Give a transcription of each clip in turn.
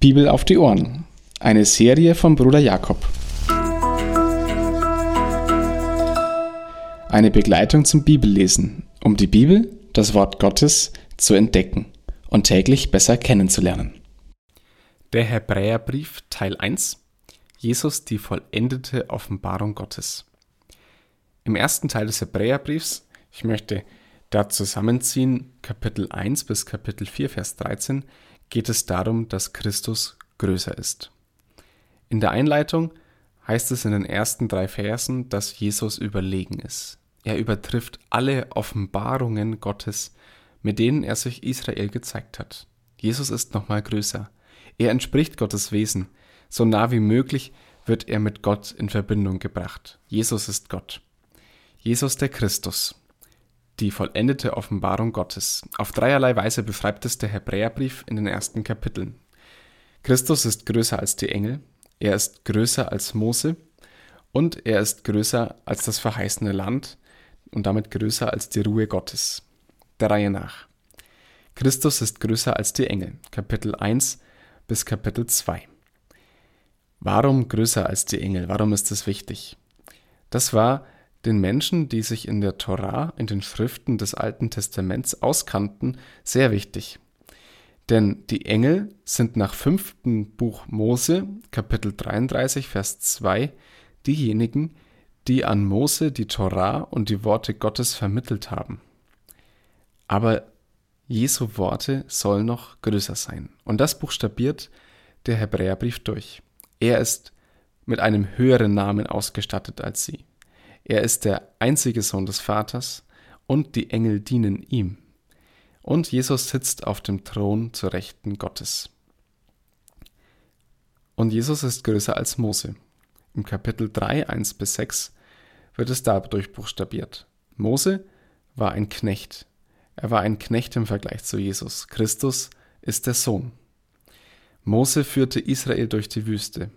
Bibel auf die Ohren. Eine Serie von Bruder Jakob. Eine Begleitung zum Bibellesen, um die Bibel, das Wort Gottes, zu entdecken und täglich besser kennenzulernen. Der Hebräerbrief Teil 1 Jesus die vollendete Offenbarung Gottes. Im ersten Teil des Hebräerbriefs, ich möchte da zusammenziehen Kapitel 1 bis Kapitel 4 Vers 13, geht es darum, dass Christus größer ist. In der Einleitung heißt es in den ersten drei Versen, dass Jesus überlegen ist. Er übertrifft alle Offenbarungen Gottes, mit denen er sich Israel gezeigt hat. Jesus ist nochmal größer. Er entspricht Gottes Wesen. So nah wie möglich wird er mit Gott in Verbindung gebracht. Jesus ist Gott. Jesus der Christus die vollendete Offenbarung Gottes. Auf dreierlei Weise beschreibt es der Hebräerbrief in den ersten Kapiteln. Christus ist größer als die Engel, er ist größer als Mose und er ist größer als das verheißene Land und damit größer als die Ruhe Gottes. Der Reihe nach. Christus ist größer als die Engel, Kapitel 1 bis Kapitel 2. Warum größer als die Engel? Warum ist das wichtig? Das war den Menschen, die sich in der Torah, in den Schriften des Alten Testaments auskannten, sehr wichtig. Denn die Engel sind nach fünften Buch Mose, Kapitel 33, Vers 2, diejenigen, die an Mose die Torah und die Worte Gottes vermittelt haben. Aber Jesu Worte sollen noch größer sein. Und das buchstabiert der Hebräerbrief durch. Er ist mit einem höheren Namen ausgestattet als sie. Er ist der einzige Sohn des Vaters und die Engel dienen ihm. Und Jesus sitzt auf dem Thron zur Rechten Gottes. Und Jesus ist größer als Mose. Im Kapitel 3, 1 bis 6 wird es dadurch buchstabiert. Mose war ein Knecht. Er war ein Knecht im Vergleich zu Jesus. Christus ist der Sohn. Mose führte Israel durch die Wüste.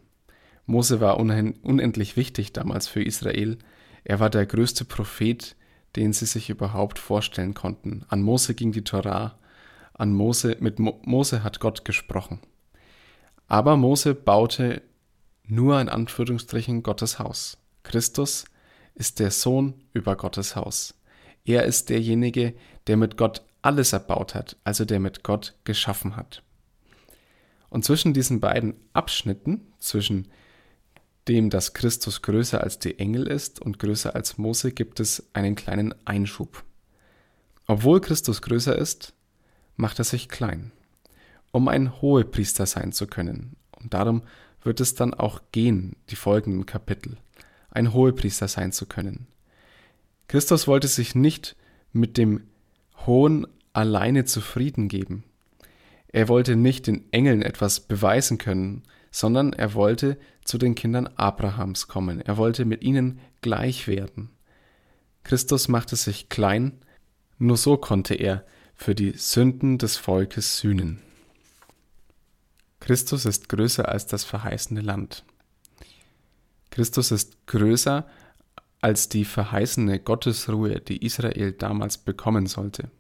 Mose war unendlich wichtig damals für Israel, er war der größte Prophet, den sie sich überhaupt vorstellen konnten. An Mose ging die Torah, an Mose, mit Mo, Mose hat Gott gesprochen. Aber Mose baute nur in Anführungsstrichen Gottes Haus. Christus ist der Sohn über Gottes Haus. Er ist derjenige, der mit Gott alles erbaut hat, also der mit Gott geschaffen hat. Und zwischen diesen beiden Abschnitten, zwischen dem, dass Christus größer als die Engel ist und größer als Mose, gibt es einen kleinen Einschub. Obwohl Christus größer ist, macht er sich klein, um ein Hohepriester sein zu können. Und darum wird es dann auch gehen, die folgenden Kapitel, ein Hohepriester sein zu können. Christus wollte sich nicht mit dem Hohen alleine zufrieden geben. Er wollte nicht den Engeln etwas beweisen können, sondern er wollte zu den Kindern Abrahams kommen. Er wollte mit ihnen gleich werden. Christus machte sich klein, nur so konnte er für die Sünden des Volkes sühnen. Christus ist größer als das verheißene Land. Christus ist größer als die verheißene Gottesruhe, die Israel damals bekommen sollte.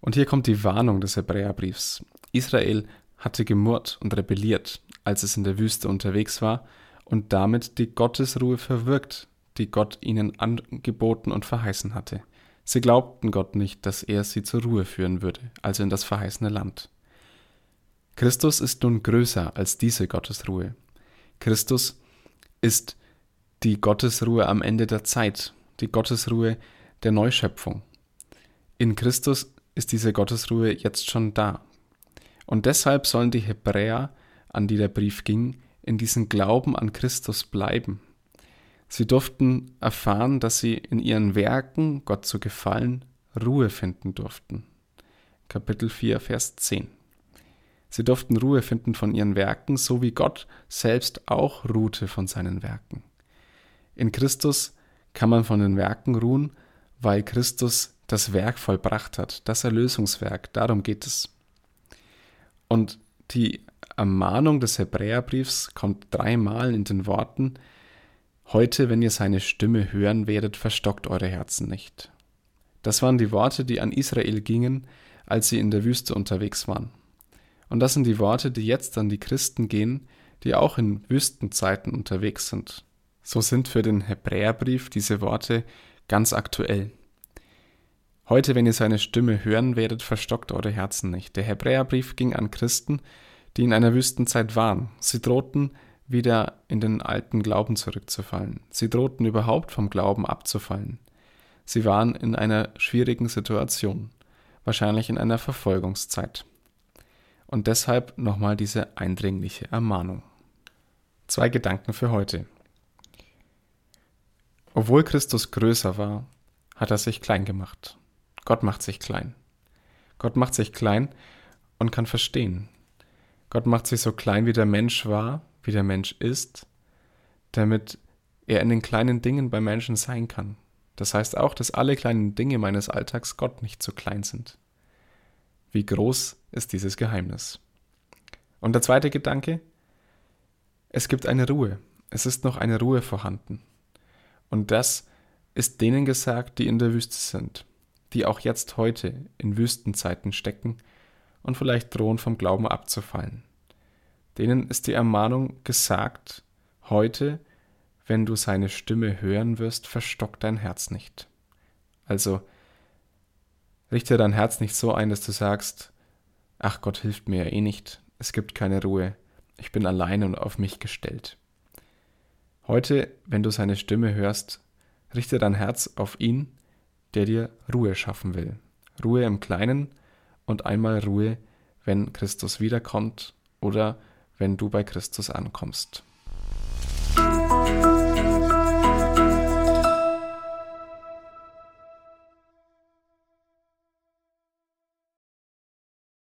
Und hier kommt die Warnung des Hebräerbriefs. Israel hatte gemurrt und rebelliert, als es in der Wüste unterwegs war, und damit die Gottesruhe verwirkt, die Gott ihnen angeboten und verheißen hatte. Sie glaubten Gott nicht, dass er sie zur Ruhe führen würde, also in das verheißene Land. Christus ist nun größer als diese Gottesruhe. Christus ist die Gottesruhe am Ende der Zeit, die Gottesruhe der Neuschöpfung. In Christus ist diese Gottesruhe jetzt schon da. Und deshalb sollen die Hebräer, an die der Brief ging, in diesem Glauben an Christus bleiben. Sie durften erfahren, dass sie in ihren Werken, Gott zu gefallen, Ruhe finden durften. Kapitel 4, Vers 10. Sie durften Ruhe finden von ihren Werken, so wie Gott selbst auch ruhte von seinen Werken. In Christus kann man von den Werken ruhen, weil Christus das Werk vollbracht hat, das Erlösungswerk, darum geht es. Und die Ermahnung des Hebräerbriefs kommt dreimal in den Worten, Heute, wenn ihr seine Stimme hören werdet, verstockt eure Herzen nicht. Das waren die Worte, die an Israel gingen, als sie in der Wüste unterwegs waren. Und das sind die Worte, die jetzt an die Christen gehen, die auch in Wüstenzeiten unterwegs sind. So sind für den Hebräerbrief diese Worte ganz aktuell. Heute, wenn ihr seine Stimme hören werdet, verstockt eure Herzen nicht. Der Hebräerbrief ging an Christen, die in einer Wüstenzeit waren. Sie drohten, wieder in den alten Glauben zurückzufallen. Sie drohten überhaupt vom Glauben abzufallen. Sie waren in einer schwierigen Situation, wahrscheinlich in einer Verfolgungszeit. Und deshalb nochmal diese eindringliche Ermahnung. Zwei Gedanken für heute. Obwohl Christus größer war, hat er sich klein gemacht. Gott macht sich klein. Gott macht sich klein und kann verstehen. Gott macht sich so klein, wie der Mensch war, wie der Mensch ist, damit er in den kleinen Dingen bei Menschen sein kann. Das heißt auch, dass alle kleinen Dinge meines Alltags Gott nicht zu klein sind. Wie groß ist dieses Geheimnis? Und der zweite Gedanke, es gibt eine Ruhe. Es ist noch eine Ruhe vorhanden. Und das ist denen gesagt, die in der Wüste sind, die auch jetzt heute in Wüstenzeiten stecken und vielleicht drohen vom Glauben abzufallen. Denen ist die Ermahnung gesagt, heute, wenn du seine Stimme hören wirst, verstock dein Herz nicht. Also richte dein Herz nicht so ein, dass du sagst, ach Gott hilft mir ja eh nicht, es gibt keine Ruhe, ich bin allein und auf mich gestellt. Heute, wenn du seine Stimme hörst, richte dein Herz auf ihn, der dir Ruhe schaffen will. Ruhe im Kleinen und einmal Ruhe, wenn Christus wiederkommt oder wenn du bei Christus ankommst.